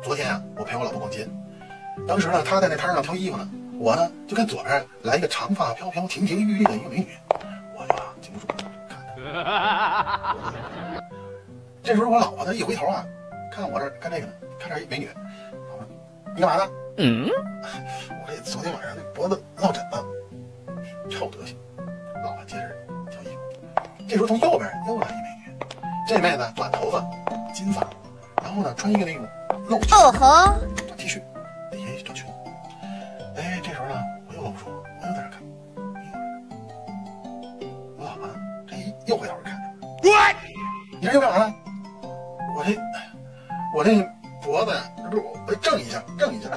昨天啊，我陪我老婆逛街，当时呢，她在那摊上挑衣服呢，我呢就看左边来一个长发飘飘、亭亭玉立的一个美女，我就啊禁不住看她。这时候我老婆她一回头啊，看我这儿干这个呢，看这儿一美女，我说你干嘛呢？嗯，我这昨天晚上那脖子落枕了，臭德行。老婆接着挑衣服，这时候从右边又来这妹子短头发，金发，然后呢穿一个那种露脐哦吼，短 T 恤，底下一短裙。哎，这时候呢，我又搂不住，我又在这看，我老婆，这一又回头看，你这又干嘛呢？我这，我这脖子呀，这不是我我正一下，正一下。